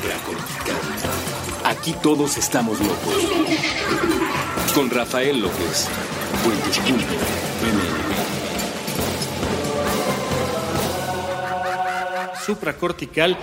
supracortical. Aquí todos estamos locos. Con Rafael López. Supracortical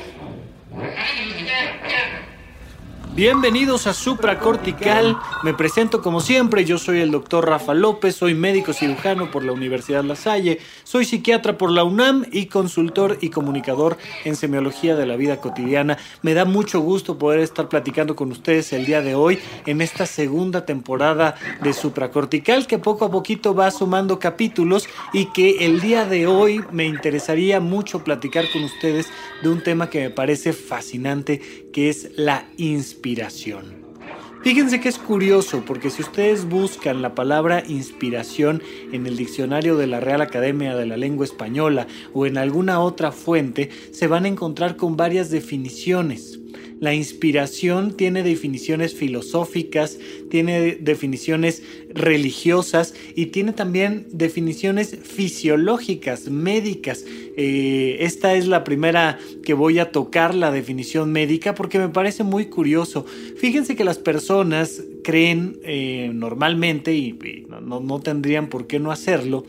Bienvenidos a Supracortical. Me presento como siempre, yo soy el doctor Rafa López, soy médico cirujano por la Universidad La Salle, soy psiquiatra por la UNAM y consultor y comunicador en semiología de la vida cotidiana. Me da mucho gusto poder estar platicando con ustedes el día de hoy en esta segunda temporada de Supracortical que poco a poquito va sumando capítulos y que el día de hoy me interesaría mucho platicar con ustedes de un tema que me parece fascinante, que es la inspiración inspiración. Fíjense que es curioso porque si ustedes buscan la palabra inspiración en el diccionario de la Real Academia de la Lengua Española o en alguna otra fuente, se van a encontrar con varias definiciones. La inspiración tiene definiciones filosóficas, tiene definiciones religiosas y tiene también definiciones fisiológicas, médicas. Eh, esta es la primera que voy a tocar, la definición médica, porque me parece muy curioso. Fíjense que las personas creen eh, normalmente, y, no tendrían por qué no hacerlo,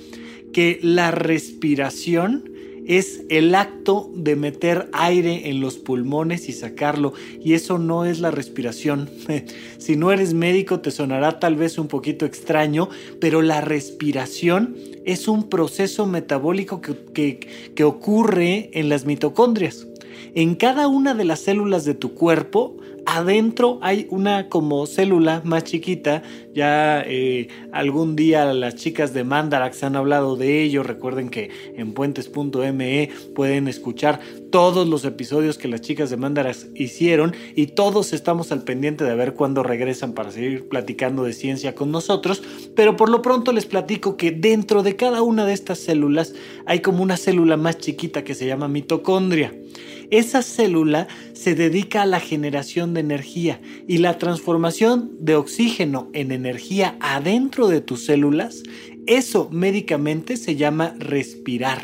que la respiración es el acto de meter aire en los pulmones y sacarlo y eso no es la respiración. si no eres médico te sonará tal vez un poquito extraño, pero la respiración es un proceso metabólico que, que ocurre en las mitocondrias. En cada una de las células de tu cuerpo adentro hay una como célula más chiquita. Ya eh, algún día las chicas de Mandarax han hablado de ello. Recuerden que en puentes.me pueden escuchar todos los episodios que las chicas de Mandarax hicieron y todos estamos al pendiente de ver cuándo regresan para seguir platicando de ciencia con nosotros. Pero por lo pronto les platico que dentro de cada una de estas células hay como una célula más chiquita que se llama mitocondria. Esa célula se dedica a la generación de energía y la transformación de oxígeno en energía adentro de tus células, eso médicamente se llama respirar.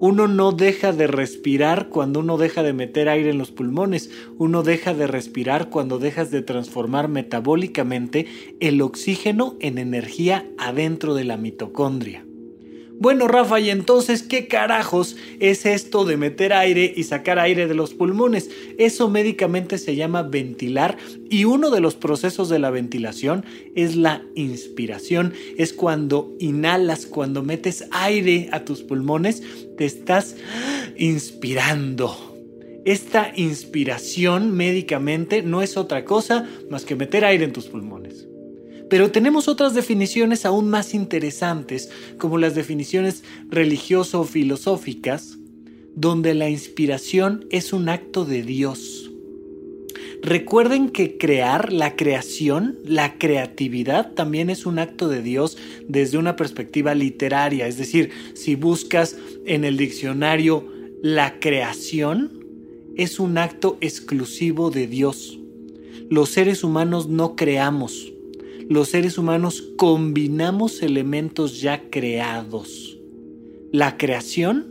Uno no deja de respirar cuando uno deja de meter aire en los pulmones, uno deja de respirar cuando dejas de transformar metabólicamente el oxígeno en energía adentro de la mitocondria. Bueno, Rafa, y entonces, ¿qué carajos es esto de meter aire y sacar aire de los pulmones? Eso médicamente se llama ventilar y uno de los procesos de la ventilación es la inspiración. Es cuando inhalas, cuando metes aire a tus pulmones, te estás inspirando. Esta inspiración médicamente no es otra cosa más que meter aire en tus pulmones. Pero tenemos otras definiciones aún más interesantes, como las definiciones religioso-filosóficas, donde la inspiración es un acto de Dios. Recuerden que crear, la creación, la creatividad también es un acto de Dios desde una perspectiva literaria. Es decir, si buscas en el diccionario la creación, es un acto exclusivo de Dios. Los seres humanos no creamos, los seres humanos combinamos elementos ya creados. La creación,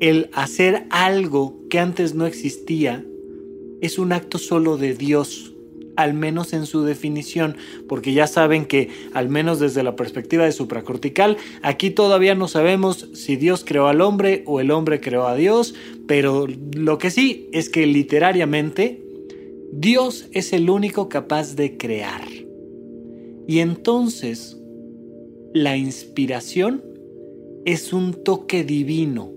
el hacer algo que antes no existía, es un acto solo de Dios, al menos en su definición, porque ya saben que, al menos desde la perspectiva de supracortical, aquí todavía no sabemos si Dios creó al hombre o el hombre creó a Dios, pero lo que sí es que literariamente Dios es el único capaz de crear. Y entonces la inspiración es un toque divino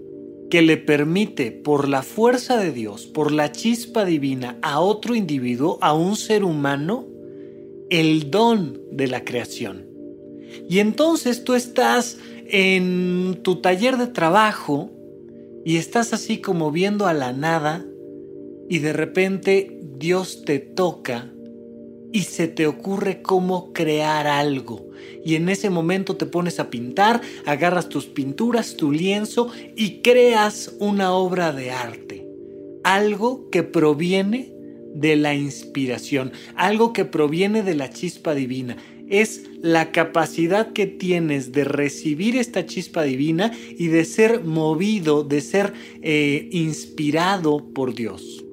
que le permite por la fuerza de Dios, por la chispa divina a otro individuo, a un ser humano, el don de la creación. Y entonces tú estás en tu taller de trabajo y estás así como viendo a la nada y de repente Dios te toca y se te ocurre cómo crear algo. Y en ese momento te pones a pintar, agarras tus pinturas, tu lienzo y creas una obra de arte. Algo que proviene de la inspiración, algo que proviene de la chispa divina. Es la capacidad que tienes de recibir esta chispa divina y de ser movido, de ser eh, inspirado por Dios.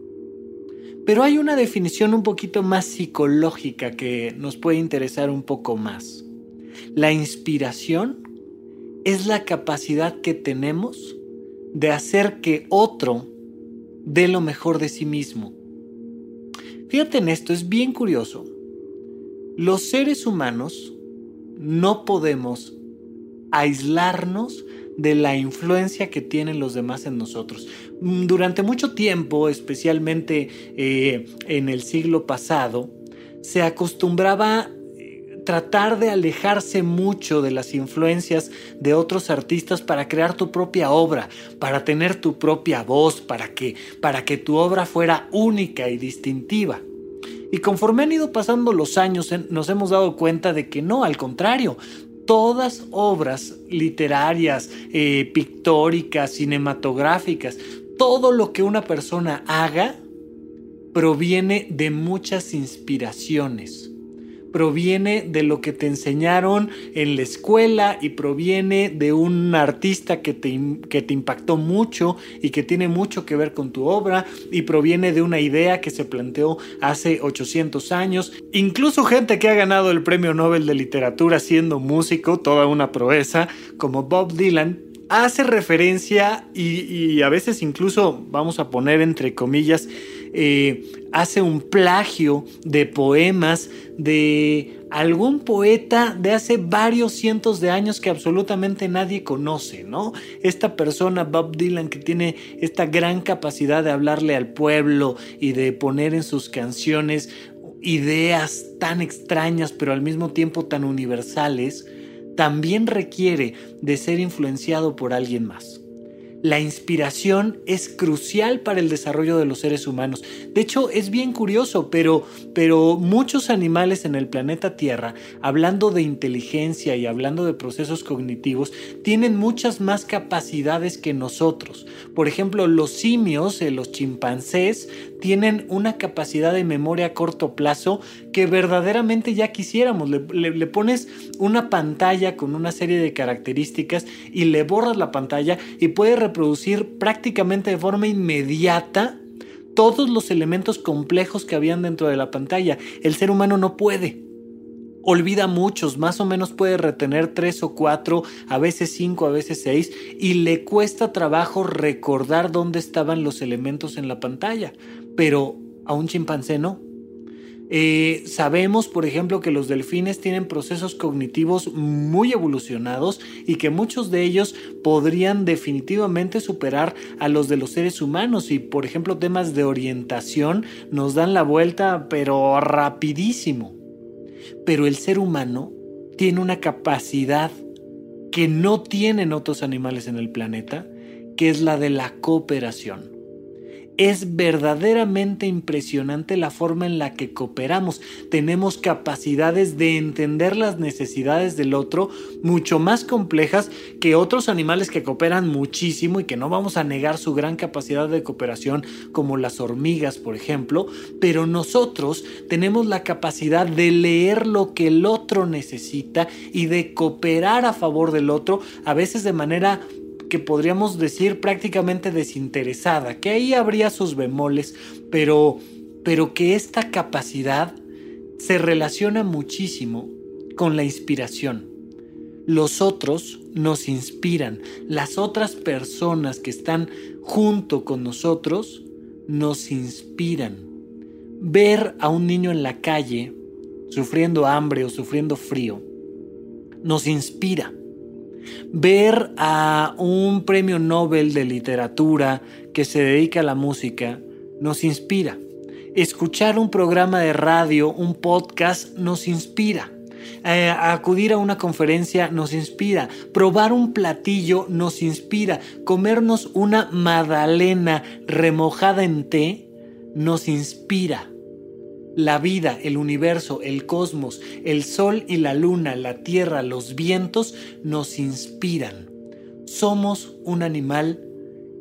Pero hay una definición un poquito más psicológica que nos puede interesar un poco más. La inspiración es la capacidad que tenemos de hacer que otro dé lo mejor de sí mismo. Fíjate en esto, es bien curioso. Los seres humanos no podemos aislarnos de la influencia que tienen los demás en nosotros. Mm, durante mucho tiempo, especialmente eh, en el siglo pasado, se acostumbraba eh, tratar de alejarse mucho de las influencias de otros artistas para crear tu propia obra, para tener tu propia voz, para que, para que tu obra fuera única y distintiva. Y conforme han ido pasando los años, nos hemos dado cuenta de que no, al contrario, todas obras literarias, eh, pictóricas, cinematográficas, todo lo que una persona haga proviene de muchas inspiraciones proviene de lo que te enseñaron en la escuela y proviene de un artista que te, que te impactó mucho y que tiene mucho que ver con tu obra y proviene de una idea que se planteó hace 800 años. Incluso gente que ha ganado el Premio Nobel de Literatura siendo músico, toda una proeza, como Bob Dylan, hace referencia y, a veces incluso, vamos a poner entre comillas, eh, hace un plagio de poemas de algún poeta de hace varios cientos de años que absolutamente nadie conoce, ¿no? Esta persona, Bob Dylan, que tiene esta gran capacidad de hablarle al pueblo y de poner en sus canciones ideas tan extrañas pero al mismo tiempo tan universales, también requiere de ser influenciado por alguien más la inspiración es crucial para el desarrollo de los seres humanos. De hecho, es bien curioso, pero, pero muchos animales en el planeta Tierra, hablando de inteligencia y hablando de procesos cognitivos, tienen muchas más capacidades que nosotros. Por ejemplo, los simios, eh, los chimpancés, tienen una capacidad de memoria a corto plazo que verdaderamente ya quisiéramos. Le, pones una pantalla con una serie de características y le borras la pantalla y puede reproducir prácticamente de forma inmediata todos los elementos complejos que habían dentro de la pantalla. El ser humano no puede. Olvida muchos, más o menos puede retener tres o cuatro, a veces cinco, a veces seis, y le cuesta trabajo recordar dónde estaban los elementos en la pantalla. Pero a un chimpancé no. Eh, sabemos, por ejemplo, que los delfines tienen procesos cognitivos muy evolucionados y que muchos de ellos podrían definitivamente superar a los de los seres humanos y, por ejemplo, temas de orientación nos dan la vuelta, pero rapidísimo. Pero el ser humano tiene una capacidad que no tienen otros animales en el planeta, que es la de la cooperación. Es verdaderamente impresionante la forma en la que cooperamos. Tenemos capacidades de entender las necesidades del otro mucho más complejas que otros animales que cooperan muchísimo y que no vamos a negar su gran capacidad de cooperación como las hormigas, por ejemplo, pero nosotros tenemos la capacidad de leer lo que el otro necesita y de cooperar a favor del otro, a veces de manera que podríamos decir prácticamente desinteresada, que ahí habría sus bemoles, pero, pero que esta capacidad se relaciona muchísimo con la inspiración. Los otros nos inspiran, las otras personas que están junto con nosotros nos inspiran. Ver a un niño en la calle sufriendo hambre o sufriendo frío nos inspira ver a un premio Nobel de literatura que se dedica a la música nos inspira. Escuchar un programa de radio, un podcast, nos inspira. Eh, acudir a una conferencia nos inspira. Probar un platillo nos inspira. Comernos una magdalena remojada en té nos inspira. La vida, el universo, el cosmos, el sol y la luna, la tierra, los vientos nos inspiran. Somos un animal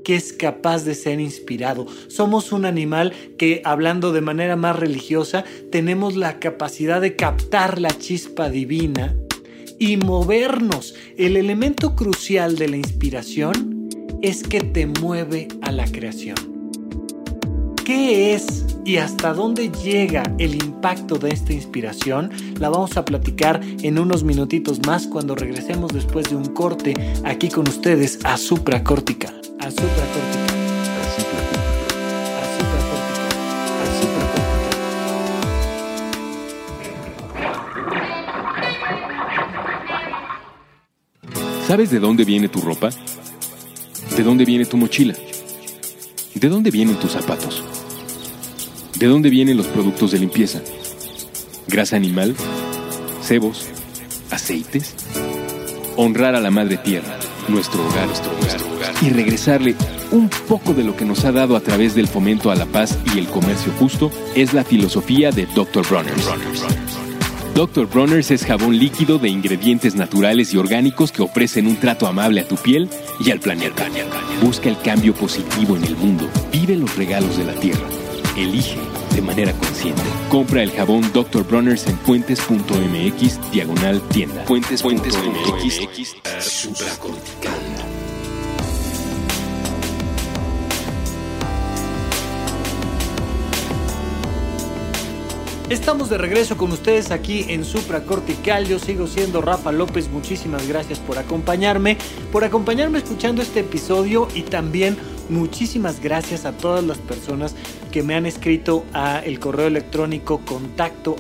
que es capaz de ser inspirado. Somos un animal que, hablando de manera más religiosa, tenemos la capacidad de captar la chispa divina y movernos. El elemento crucial de la inspiración es que te mueve a la creación. ¿Qué es y hasta dónde llega el impacto de esta inspiración? La vamos a platicar en unos minutitos más cuando regresemos después de un corte aquí con ustedes a Supracortical. A Supracortical. ¿Sabes de dónde viene tu ropa? ¿De dónde viene tu mochila? ¿De dónde vienen tus zapatos? ¿De dónde vienen los productos de limpieza? ¿Grasa animal? ¿Cebos? ¿Aceites? Honrar a la madre tierra, nuestro hogar, nuestro hogar, y regresarle un poco de lo que nos ha dado a través del fomento a la paz y el comercio justo es la filosofía de Dr. Bronner. Dr. Bronner's es jabón líquido de ingredientes naturales y orgánicos que ofrecen un trato amable a tu piel y al planeta. Busca el cambio positivo en el mundo. Vive los regalos de la tierra. Elige de manera consciente. Compra el jabón Dr. Bronner's en puentes.mx diagonal tienda. Puentes.mx supracortical. Estamos de regreso con ustedes aquí en Supra Cortical. Yo sigo siendo Rafa López. Muchísimas gracias por acompañarme, por acompañarme escuchando este episodio y también muchísimas gracias a todas las personas que me han escrito a el correo electrónico contacto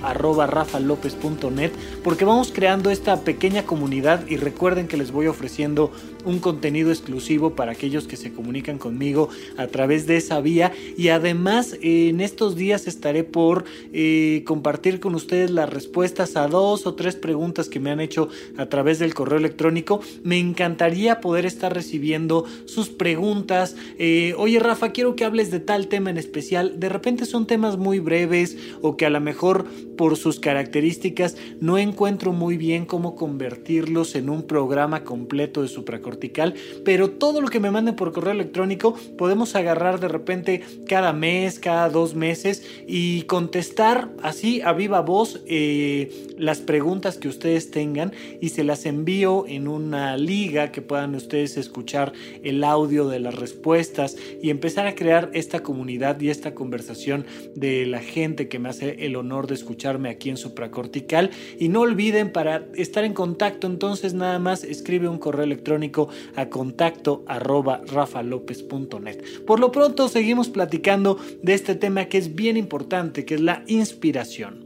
porque vamos creando esta pequeña comunidad y recuerden que les voy ofreciendo un contenido exclusivo para aquellos que se comunican conmigo a través de esa vía y además en estos días estaré por eh, compartir con ustedes las respuestas a dos o tres preguntas que me han hecho a través del correo electrónico. Me encantaría poder estar recibiendo sus preguntas. Eh, Oye Rafa, quiero que hables de tal tema en especial. De repente son temas muy breves o que a lo mejor por sus características no encuentro muy bien cómo convertirlos en un programa completo de supracortical, pero todo lo que me manden por correo electrónico podemos agarrar de repente cada mes, cada dos meses y contestar así a viva voz eh, las preguntas que ustedes tengan y se las envío en una liga que puedan ustedes escuchar el audio de las respuestas y empezar a crear esta comunidad y esta conversación de la gente que me hace el honor de escucharme aquí en Supracortical. Y no olviden, para estar en contacto, entonces nada más escribe un correo electrónico a contacto rafalopez.net. Por lo pronto seguimos platicando de este tema que es bien importante, que es la inspiración.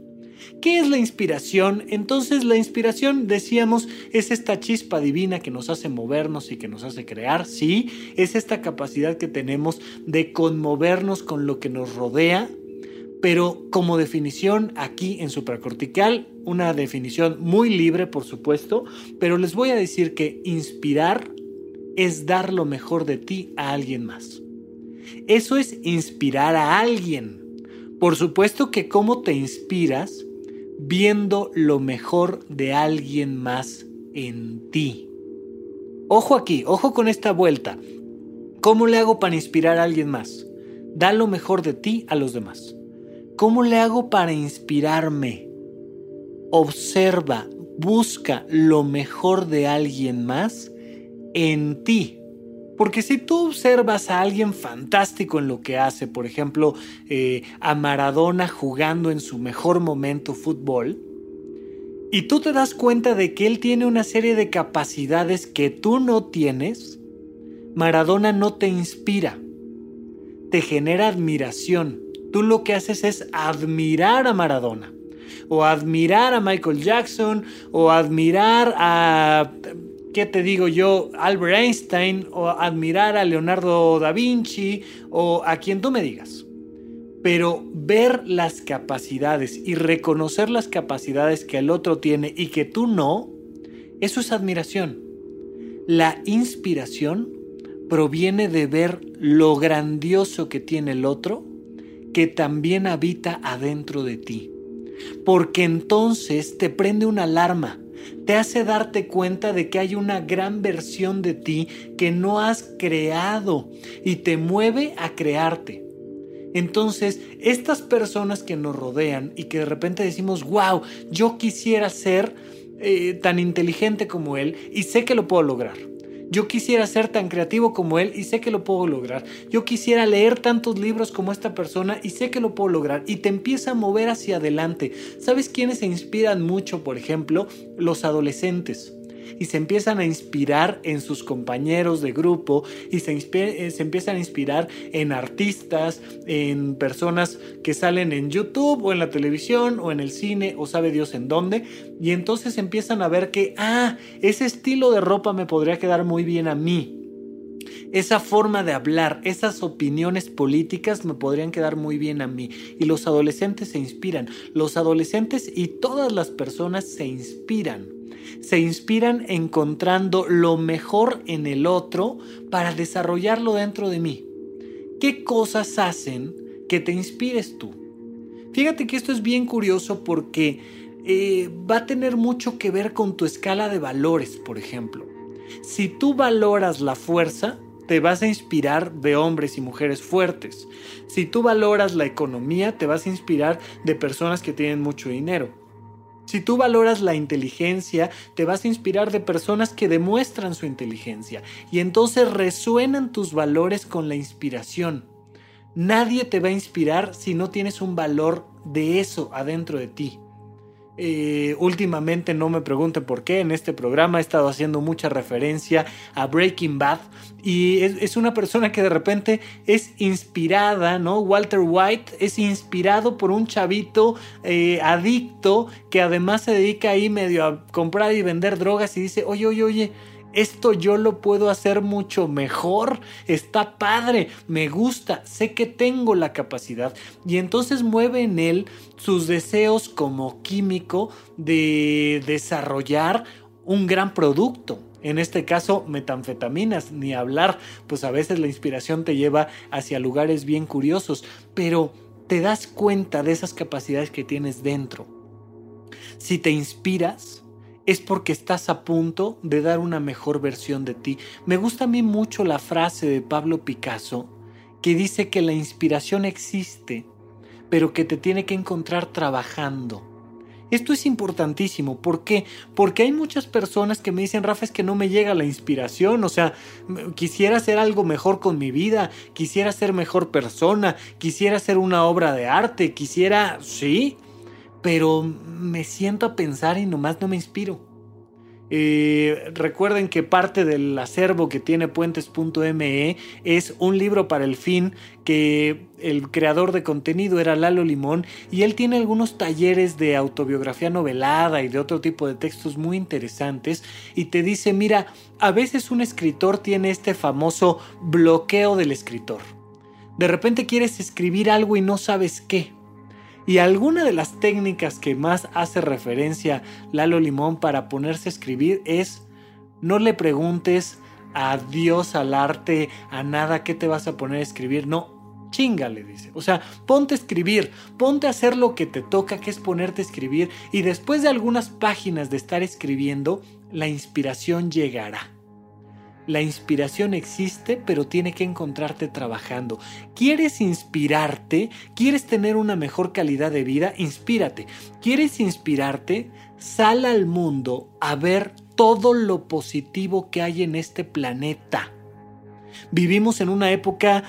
¿Qué es la inspiración? Entonces la inspiración, decíamos, es esta chispa divina que nos hace movernos y que nos hace crear, sí, es esta capacidad que tenemos de conmovernos con lo que nos rodea, pero como definición aquí en supracortical, una definición muy libre por supuesto, pero les voy a decir que inspirar es dar lo mejor de ti a alguien más. Eso es inspirar a alguien. Por supuesto que cómo te inspiras viendo lo mejor de alguien más en ti. Ojo aquí, ojo con esta vuelta. ¿Cómo le hago para inspirar a alguien más? Da lo mejor de ti a los demás. ¿Cómo le hago para inspirarme? Observa, busca lo mejor de alguien más en ti. Porque si tú observas a alguien fantástico en lo que hace, por ejemplo, eh, a Maradona jugando en su mejor momento fútbol, y tú te das cuenta de que él tiene una serie de capacidades que tú no tienes, Maradona no te inspira, te genera admiración. Tú lo que haces es admirar a Maradona, o admirar a Michael Jackson, o admirar a ¿qué te digo yo? Albert Einstein o admirar a Leonardo da Vinci o a quien tú me digas. Pero ver las capacidades y reconocer las capacidades que el otro tiene y que tú no, eso es admiración. La inspiración proviene de ver lo grandioso que tiene el otro que también habita adentro de ti. Porque entonces te prende una alarma te hace darte cuenta de que hay una gran versión de ti que no has creado y te mueve a crearte. Entonces, estas personas que nos rodean y que de repente decimos, wow, yo quisiera ser eh, tan inteligente como él y sé que lo puedo lograr. Yo quisiera ser tan creativo como él y sé que lo puedo lograr. Yo quisiera leer tantos libros como esta persona y sé que lo puedo lograr. Y te empieza a mover hacia adelante. ¿Sabes quiénes se inspiran mucho, por ejemplo? Los adolescentes y se empiezan a inspirar en sus compañeros de grupo y se, eh, se, empiezan a inspirar en artistas, en personas que salen en YouTube o en la televisión o en el cine o sabe Dios en dónde. Y entonces empiezan a ver que, ah, ese estilo de ropa me podría quedar muy bien a mí. Esa forma de hablar, esas opiniones políticas me podrían quedar muy bien a mí. Y los adolescentes se inspiran. Los adolescentes y todas las personas se inspiran se inspiran encontrando lo mejor en el otro para desarrollarlo dentro de mí. ¿Qué cosas hacen que te inspires tú? Fíjate que esto es bien curioso porque eh, va a tener mucho que ver con tu escala de valores, por ejemplo. Si tú valoras la fuerza, te vas a inspirar de hombres y mujeres fuertes. Si tú valoras la economía, te vas a inspirar de personas que tienen mucho dinero. Si tú valoras la inteligencia, te vas a inspirar de personas que demuestran su inteligencia y entonces resuenan tus valores con la inspiración. Nadie te va a inspirar si no tienes un valor de eso adentro de ti. Eh, últimamente no me pregunten por qué, en este programa he estado haciendo mucha referencia a Breaking Bad y es, una persona que de repente es inspirada, ¿no? Walter White es inspirado por un chavito eh, adicto que además se dedica ahí medio a comprar y vender drogas y dice, oye, oye, oye, esto yo lo puedo hacer mucho mejor, está padre, me gusta, sé que tengo la capacidad y entonces mueve en él sus deseos como químico de desarrollar un gran producto. En este caso, metanfetaminas, ni hablar, pues a veces la inspiración te lleva hacia lugares bien curiosos, pero te das cuenta de esas capacidades que tienes dentro. Si te inspiras, es porque estás a punto de dar una mejor versión de ti. Me gusta a mí mucho la frase de Pablo Picasso que dice que la inspiración existe, pero que te tiene que encontrar trabajando. Esto es importantísimo. ¿Por qué? Porque hay muchas personas que me dicen, Rafa, es que no me llega la inspiración. O sea, quisiera hacer algo mejor con mi vida, quisiera ser mejor persona, quisiera hacer una obra de arte, quisiera, sí, pero me siento a pensar y nomás no me inspiro. Eh, recuerden que parte del acervo que tiene puentes.me es un libro para el fin que el creador de contenido era Lalo Limón y él tiene algunos talleres de autobiografía novelada y de otro tipo de textos muy interesantes y te dice, mira, a veces un escritor tiene este famoso bloqueo del escritor. De repente quieres escribir algo y no sabes qué y alguna de las técnicas que más hace referencia Lalo Limón para ponerse a escribir es no le preguntes a Dios, al arte, a nada qué te vas a poner a escribir, no, chinga, le dice. O sea, ponte a escribir, ponte a hacer lo que te toca, que es ponerte a escribir, y después de algunas páginas de estar escribiendo, la inspiración llegará. La inspiración existe, pero tiene que encontrarte trabajando. ¿Quieres inspirarte? ¿Quieres tener una mejor calidad de vida? Inspírate. ¿Quieres inspirarte? Sal al mundo a ver todo lo positivo que hay en este planeta. Vivimos en una época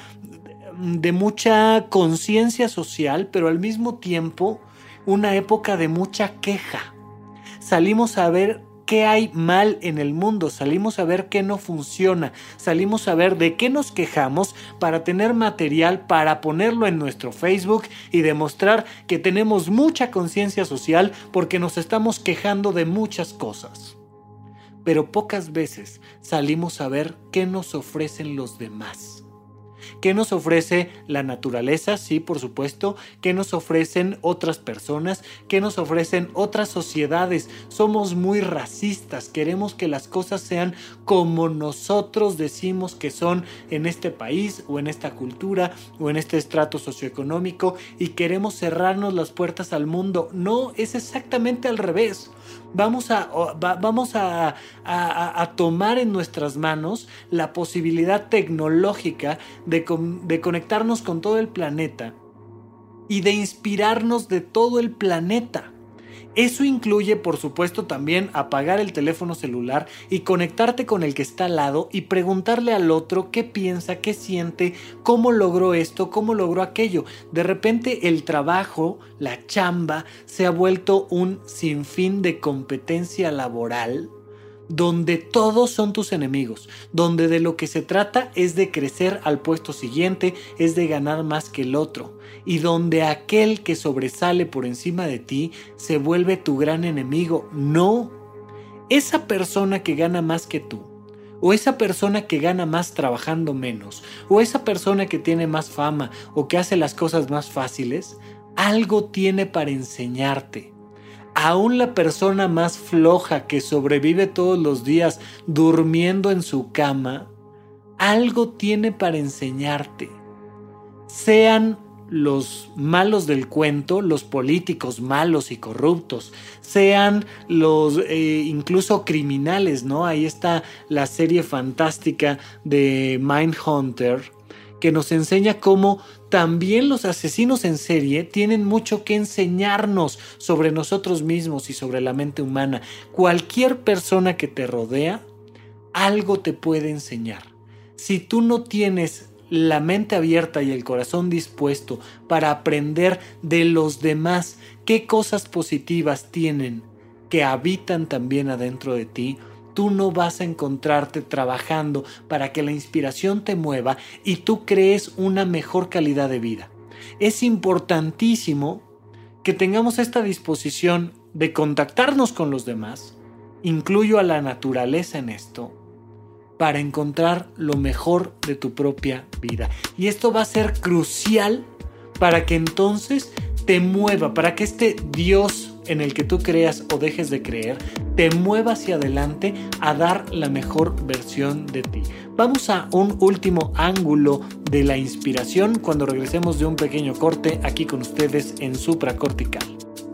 de mucha conciencia social, pero al mismo tiempo una época de mucha queja. Salimos a ver qué hay mal en el mundo, salimos a ver qué no funciona, salimos a ver de qué nos quejamos para tener material para ponerlo en nuestro Facebook y demostrar que tenemos mucha conciencia social porque nos estamos quejando de muchas cosas. Pero pocas veces salimos a ver qué nos ofrecen los demás. ¿Qué nos ofrece la naturaleza? Sí, por supuesto. ¿Qué nos ofrecen otras personas? ¿Qué nos ofrecen otras sociedades? Somos muy racistas. Queremos que las cosas sean como nosotros decimos que son en este país o en esta cultura o en este estrato socioeconómico y queremos cerrarnos las puertas al mundo. No, es exactamente al revés vamos a, vamos a, tomar en nuestras manos la posibilidad tecnológica de, de conectarnos con todo el planeta y de inspirarnos de todo el planeta. Eso incluye, por supuesto, también apagar el teléfono celular y conectarte con el que está al lado y preguntarle al otro qué piensa, qué siente, cómo logró esto, cómo logró aquello. De repente el trabajo, la chamba, se ha vuelto un sinfín de competencia laboral donde todos son tus enemigos, donde de lo que se trata es de crecer al puesto siguiente, es de ganar más que el otro, y donde aquel que sobresale por encima de ti se vuelve tu gran enemigo. No, esa persona que gana más que tú, o esa persona que gana más trabajando menos, o esa persona que tiene más fama o que hace las cosas más fáciles, algo tiene para enseñarte aún la persona más floja que sobrevive todos los días durmiendo en su cama, algo tiene para enseñarte. Sean los malos del cuento, los políticos malos y corruptos, sean los eh, incluso criminales, ¿no? Ahí está la serie fantástica de Mindhunter, que nos enseña cómo también los asesinos en serie tienen mucho que enseñarnos sobre nosotros mismos y sobre la mente humana. Cualquier persona que te rodea, algo te puede enseñar. Si tú no tienes la mente abierta y el corazón dispuesto para aprender de los demás qué cosas positivas tienen que habitan también adentro de ti, tú no vas a encontrarte trabajando para que la inspiración te mueva y tú crees una mejor calidad de vida. Es importantísimo que tengamos esta disposición de contactarnos con los demás, incluyo a la naturaleza en esto, para encontrar lo mejor de tu propia vida. Y esto va a ser crucial para que entonces te mueva, para que este Dios en el que tú creas o dejes de creer te mueva hacia adelante a dar la mejor versión de ti. Vamos a un último ángulo de la inspiración cuando regresemos de un pequeño corte aquí con ustedes en supracortical.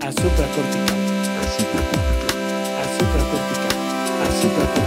A supracortical. A supracortical. A supracortical. A supracortical.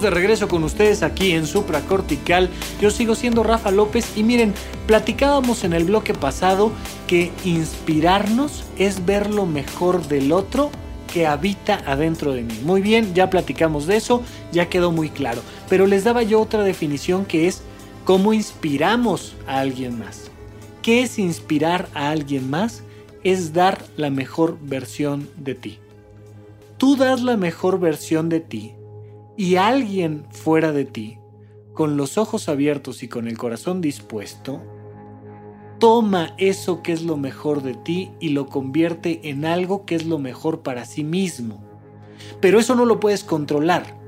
De regreso con ustedes aquí en Supracortical. Yo sigo siendo Rafa López y miren, platicábamos en el bloque pasado que inspirarnos es ver lo mejor del otro que habita adentro de mí. Muy bien, ya platicamos de eso, ya quedó muy claro. Pero les daba yo otra definición que es cómo inspiramos a alguien más. ¿Qué es inspirar a alguien más? Es dar la mejor versión de ti. Tú das la mejor versión de ti y alguien fuera de ti, con los ojos abiertos y con el corazón dispuesto, toma eso que es lo mejor de ti y lo convierte en algo que es lo mejor para sí mismo. Pero eso no lo puedes controlar.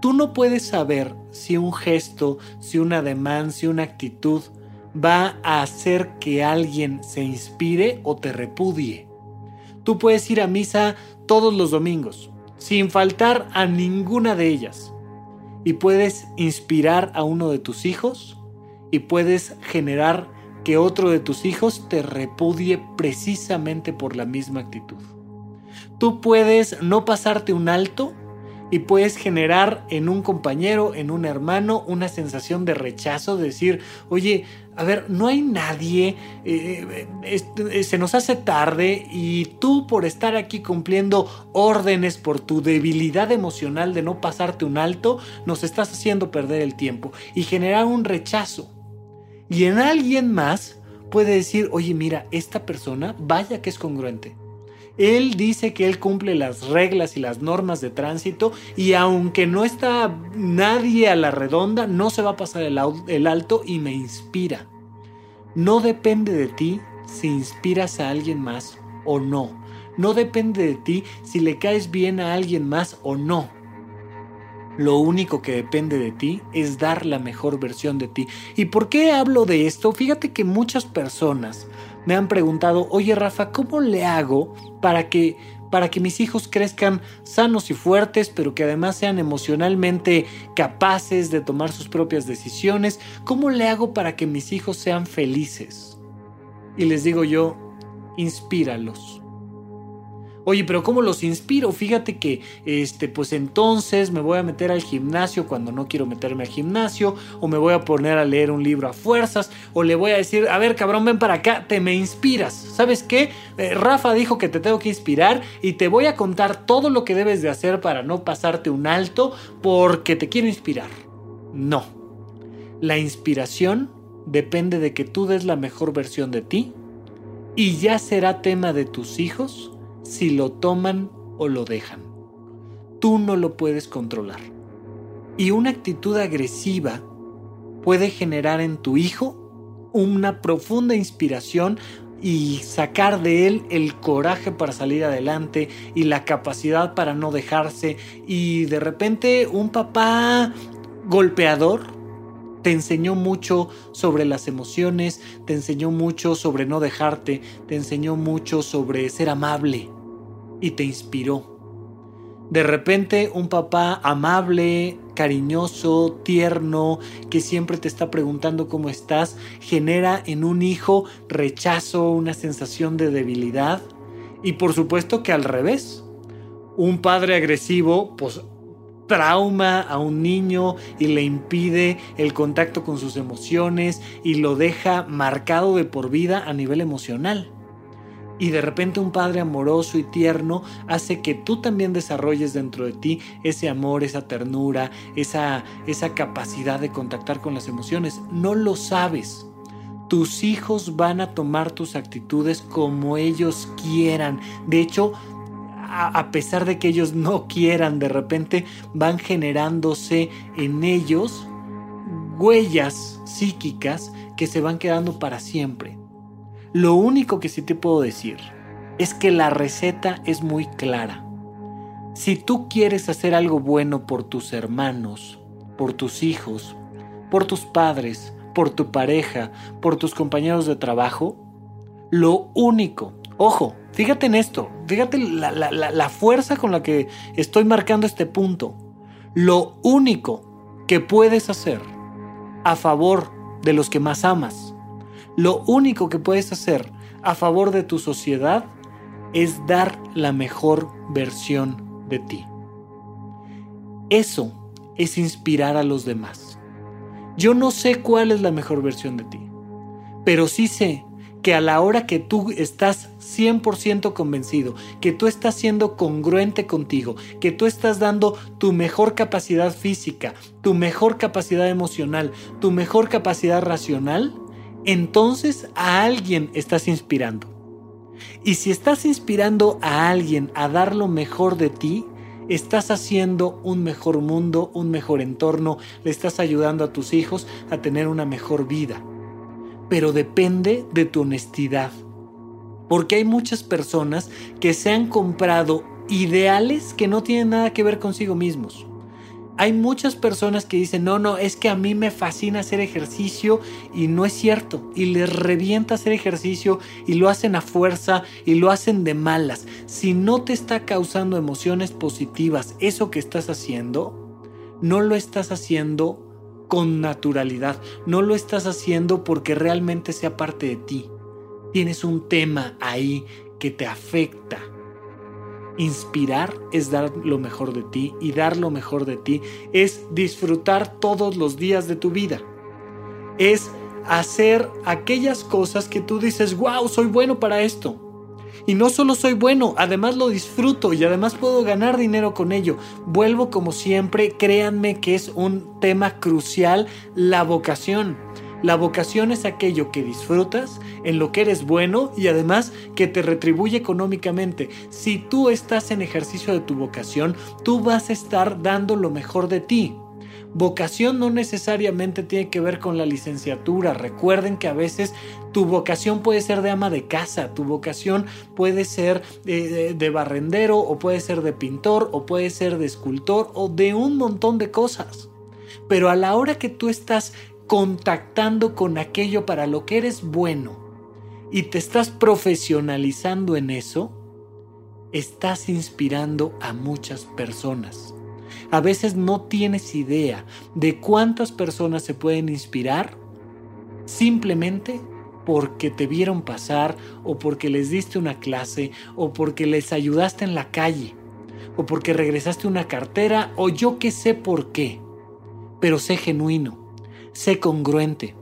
Tú no puedes saber si un gesto, si un ademán, si una actitud va a hacer que alguien se inspire o te repudie. Tú puedes ir a misa todos los domingos, sin faltar a ninguna de ellas. Y puedes inspirar a uno de tus hijos y puedes generar que otro de tus hijos te repudie precisamente por la misma actitud. Tú puedes no pasarte un alto y puedes generar en un compañero, en un hermano, una sensación de rechazo, de decir, oye, a ver, no hay nadie, eh, eh, se nos hace tarde y tú por estar aquí cumpliendo órdenes por tu debilidad emocional de no pasarte un alto, nos estás haciendo perder el tiempo y generar un rechazo. Y en alguien más puede decir, oye, mira, esta persona, vaya que es congruente. Él dice que él cumple las reglas y las normas de tránsito y aunque no está nadie a la redonda, no se va a pasar el, alto y me inspira. No depende de ti si inspiras a alguien más o no. No depende de ti si le caes bien a alguien más o no. Lo único que depende de ti es dar la mejor versión de ti. ¿Y por qué hablo de esto? Fíjate que muchas personas me han preguntado, oye Rafa, ¿cómo le hago para que, para que mis hijos crezcan sanos y fuertes, pero que además sean emocionalmente capaces de tomar sus propias decisiones? ¿Cómo le hago para que mis hijos sean felices? Y les digo yo, inspíralos Oye, pero ¿cómo los inspiro? Fíjate que, este, pues entonces me voy a meter al gimnasio cuando no quiero meterme al gimnasio, o me voy a poner a leer un libro a fuerzas, o le voy a decir, a ver, cabrón, ven para acá, te me inspiras. ¿Sabes qué? Eh, Rafa dijo que te tengo que inspirar y te voy a contar todo lo que debes de hacer para no pasarte un alto porque te quiero inspirar. No. La inspiración depende de que tú des la mejor versión de ti y ya será tema de tus hijos si lo toman o lo dejan. Tú no lo puedes controlar. Y una actitud agresiva puede generar en tu hijo una profunda inspiración y sacar de él el coraje para salir adelante y la capacidad para no dejarse y de repente un papá golpeador te enseñó mucho sobre las emociones, te enseñó mucho sobre no dejarte, te enseñó mucho sobre ser amable y te inspiró. De repente un papá amable, cariñoso, tierno, que siempre te está preguntando cómo estás, genera en un hijo rechazo, una sensación de debilidad. Y por supuesto que al revés, un padre agresivo, pues trauma a un niño y le impide el contacto con sus emociones y lo deja marcado de por vida a nivel emocional. Y de repente un padre amoroso y tierno hace que tú también desarrolles dentro de ti ese amor, esa ternura, esa, esa capacidad de contactar con las emociones. No lo sabes. Tus hijos van a tomar tus actitudes como ellos quieran. De hecho, a pesar de que ellos no quieran, de repente van generándose en ellos huellas psíquicas que se van quedando para siempre. Lo único que sí te puedo decir es que la receta es muy clara. Si tú quieres hacer algo bueno por tus hermanos, por tus hijos, por tus padres, por tu pareja, por tus compañeros de trabajo, lo único, ojo, fíjate en esto, fíjate la, fuerza con la que estoy marcando este punto. Lo único que puedes hacer a favor de los que más amas, lo único que puedes hacer a favor de tu sociedad es dar la mejor versión de ti. Eso es inspirar a los demás. Yo no sé cuál es la mejor versión de ti, pero sí sé que a la hora que tú estás 100% convencido, que tú estás siendo congruente contigo, que tú estás dando tu mejor capacidad física, tu mejor capacidad emocional, tu mejor capacidad racional, entonces a alguien estás inspirando. Y si estás inspirando a alguien a dar lo mejor de ti, estás haciendo un mejor mundo, un mejor entorno, le estás ayudando a tus hijos a tener una mejor vida. Pero depende de tu honestidad. Porque hay muchas personas que se han comprado ideales que no tienen nada que ver consigo mismos. Hay muchas personas que dicen, no, no, es que a mí me fascina hacer ejercicio y no es cierto. Y les revienta hacer ejercicio y lo hacen a fuerza y lo hacen de malas. Si no te está causando emociones positivas eso que estás haciendo, no lo estás haciendo con naturalidad. No lo estás haciendo porque realmente sea parte de ti. Tienes un tema ahí que te afecta Inspirar es dar lo mejor de ti y dar lo mejor de ti es disfrutar todos los días de tu vida. Es hacer aquellas cosas que tú dices, wow, soy bueno para esto. Y no solo soy bueno, además lo disfruto y además puedo ganar dinero con ello. Vuelvo como siempre, créanme que es un tema crucial, la vocación. La vocación es aquello que disfrutas, en lo que eres bueno y además que te retribuye económicamente. Si tú estás en ejercicio de tu vocación, tú vas a estar dando lo mejor de ti. Vocación no necesariamente tiene que ver con la licenciatura. Recuerden que a veces tu vocación puede ser de ama de casa, tu vocación puede ser de, de, barrendero o puede ser de pintor o puede ser de escultor o de un montón de cosas. Pero a la hora que tú estás contactando con aquello para lo que eres bueno y te estás profesionalizando en eso, estás inspirando a muchas personas. A veces no tienes idea de cuántas personas se pueden inspirar simplemente porque te vieron pasar o porque les diste una clase o porque les ayudaste en la calle o porque regresaste una cartera o yo qué sé por qué. Pero sé genuino sé congruente.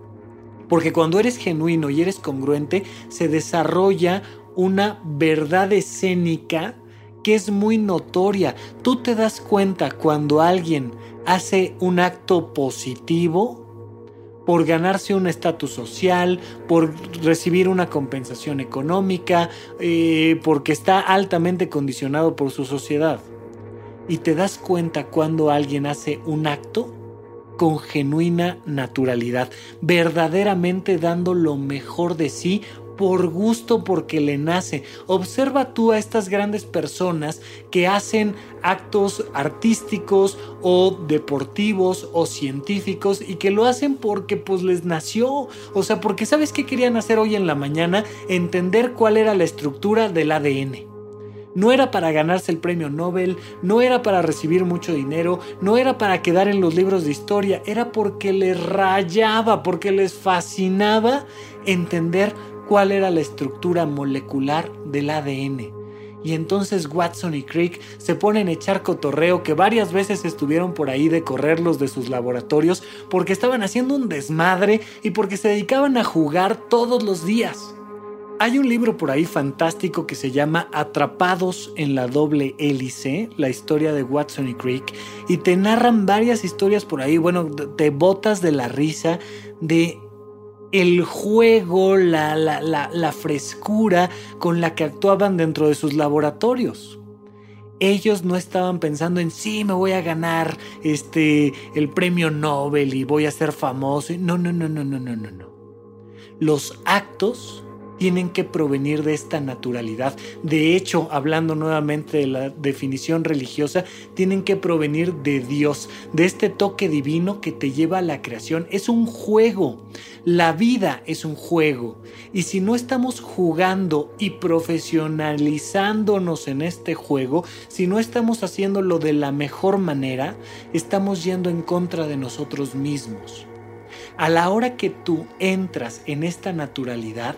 Porque cuando eres genuino y eres congruente, se desarrolla una verdad escénica que es muy notoria. Tú te das cuenta cuando alguien hace un acto positivo por ganarse un estatus social, por recibir una compensación económica, eh, porque está altamente condicionado por su sociedad. Y te das cuenta cuando alguien hace un acto con genuina naturalidad, verdaderamente dando lo mejor de sí por gusto porque le nace. Observa tú a estas grandes personas que hacen actos artísticos o deportivos o científicos y que lo hacen porque pues les nació. O sea, porque sabes qué querían hacer hoy en la mañana? Entender cuál era la estructura del ADN no era para ganarse el premio Nobel, no era para recibir mucho dinero, no era para quedar en los libros de historia, era porque les rayaba, porque les fascinaba entender cuál era la estructura molecular del ADN. Y entonces Watson y Crick se ponen a echar cotorreo que varias veces estuvieron por ahí de correrlos de sus laboratorios porque estaban haciendo un desmadre y porque se dedicaban a jugar todos los días. Hay un libro por ahí fantástico que se llama Atrapados en la doble hélice, la historia de Watson y Crick, y te narran varias historias por ahí, bueno, te botas de la risa de el juego, la, la, la, frescura con la que actuaban dentro de sus laboratorios. Ellos no estaban pensando en sí, me voy a ganar este el premio Nobel y voy a ser famoso. No, no, no, no, no, no, no. Los actos tienen que provenir de esta naturalidad. De hecho, hablando nuevamente de la definición religiosa, tienen que provenir de Dios, de este toque divino que te lleva a la creación. Es un juego. La vida es un juego. Y si no estamos jugando y profesionalizándonos en este juego, si no estamos haciéndolo de la mejor manera, estamos yendo en contra de nosotros mismos. A la hora que tú entras en esta naturalidad,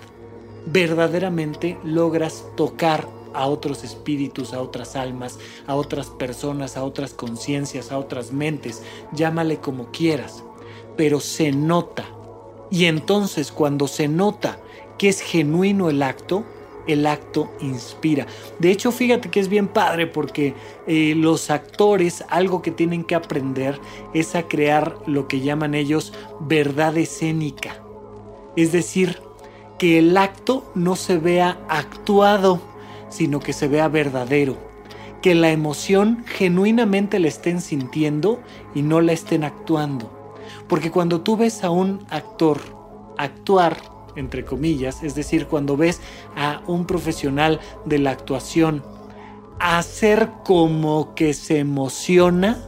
verdaderamente logras tocar a otros espíritus, a otras almas, a otras personas, a otras conciencias, a otras mentes, llámale como quieras, pero se nota. Y entonces cuando se nota que es genuino el acto, el acto inspira. De hecho, fíjate que es bien padre porque eh, los actores algo que tienen que aprender es a crear lo que llaman ellos verdad escénica. Es decir, que el acto no se vea actuado, sino que se vea verdadero. Que la emoción genuinamente la estén sintiendo y no la estén actuando. Porque cuando tú ves a un actor actuar, entre comillas, es decir, cuando ves a un profesional de la actuación hacer como que se emociona,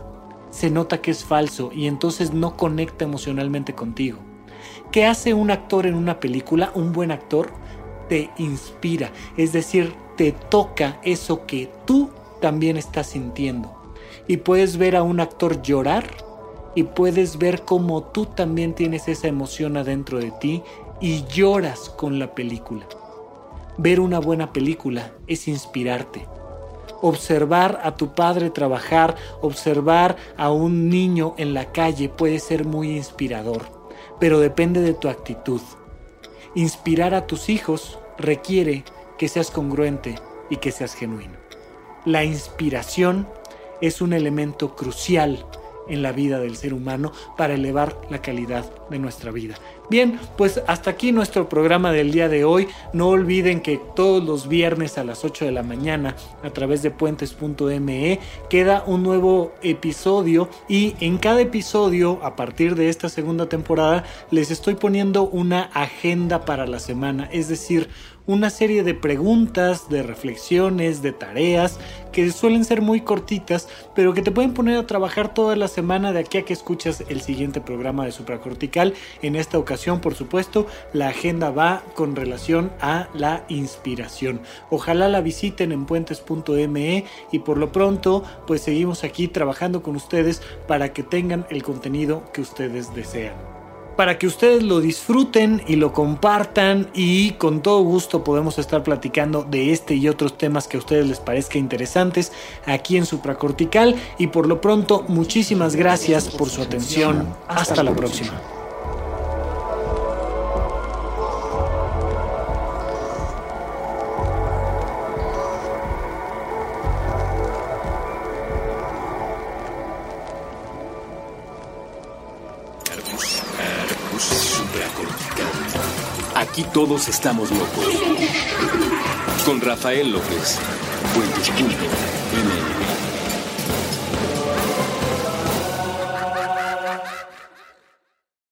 se nota que es falso y entonces no conecta emocionalmente contigo. ¿Qué hace un actor en una película? Un buen actor te inspira, es decir, te toca eso que tú también estás sintiendo. Y puedes ver a un actor llorar y puedes ver cómo tú también tienes esa emoción adentro de ti y lloras con la película. Ver una buena película es inspirarte. Observar a tu padre trabajar, observar a un niño en la calle puede ser muy inspirador, pero depende de tu actitud. Inspirar a tus hijos requiere que seas congruente y que seas genuino. La inspiración es un elemento crucial en la vida del ser humano para elevar la calidad de nuestra vida. Bien, pues hasta aquí nuestro programa del día de hoy. No olviden que todos los viernes a las 8 de la mañana a través de puentes.me queda un nuevo episodio y en cada episodio a partir de esta segunda temporada les estoy poniendo una agenda para la semana, es decir, una serie de preguntas, de reflexiones, de tareas que suelen ser muy cortitas, pero que te pueden poner a trabajar toda la semana de aquí a que escuchas el siguiente programa de supracortical. En esta ocasión, por supuesto, la agenda va con relación a la inspiración. Ojalá la visiten en puentes.me y por lo pronto, pues seguimos aquí trabajando con ustedes para que tengan el contenido que ustedes desean para que ustedes lo disfruten y lo compartan y con todo gusto podemos estar platicando de este y otros temas que a ustedes les parezca interesantes aquí en Supracortical y por lo pronto muchísimas gracias por su atención. Hasta la próxima. Aquí todos estamos locos. Con Rafael López. Puentes